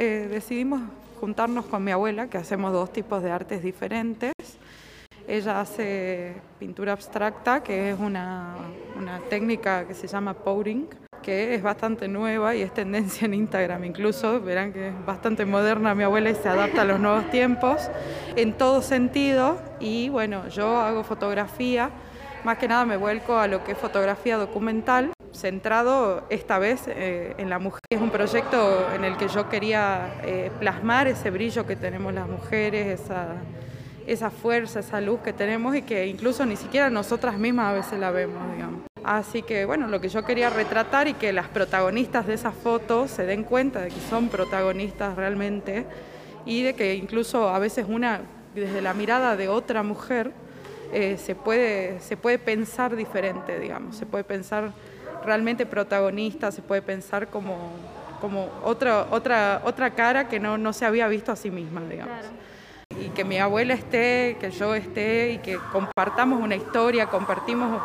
Eh, decidimos juntarnos con mi abuela, que hacemos dos tipos de artes diferentes. Ella hace pintura abstracta, que es una, una técnica que se llama pouring, que es bastante nueva y es tendencia en Instagram incluso. Verán que es bastante moderna mi abuela y se adapta a los nuevos tiempos en todo sentido. Y bueno, yo hago fotografía, más que nada me vuelco a lo que es fotografía documental centrado esta vez eh, en la mujer. Es un proyecto en el que yo quería eh, plasmar ese brillo que tenemos las mujeres, esa, esa fuerza, esa luz que tenemos y que incluso ni siquiera nosotras mismas a veces la vemos, digamos. Así que bueno, lo que yo quería retratar y que las protagonistas de esas fotos se den cuenta de que son protagonistas realmente y de que incluso a veces una, desde la mirada de otra mujer, eh, se, puede, se puede pensar diferente, digamos, se puede pensar realmente protagonista, se puede pensar como, como otra, otra, otra cara que no, no se había visto a sí misma, digamos. Y que mi abuela esté, que yo esté y que compartamos una historia, compartimos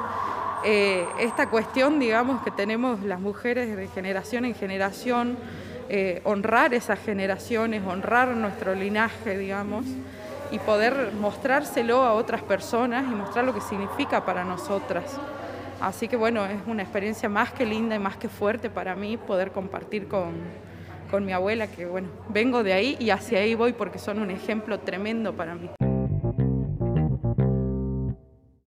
eh, esta cuestión, digamos, que tenemos las mujeres de generación en generación, eh, honrar esas generaciones, honrar nuestro linaje, digamos, y poder mostrárselo a otras personas y mostrar lo que significa para nosotras. Así que bueno, es una experiencia más que linda y más que fuerte para mí poder compartir con, con mi abuela, que bueno, vengo de ahí y hacia ahí voy porque son un ejemplo tremendo para mí.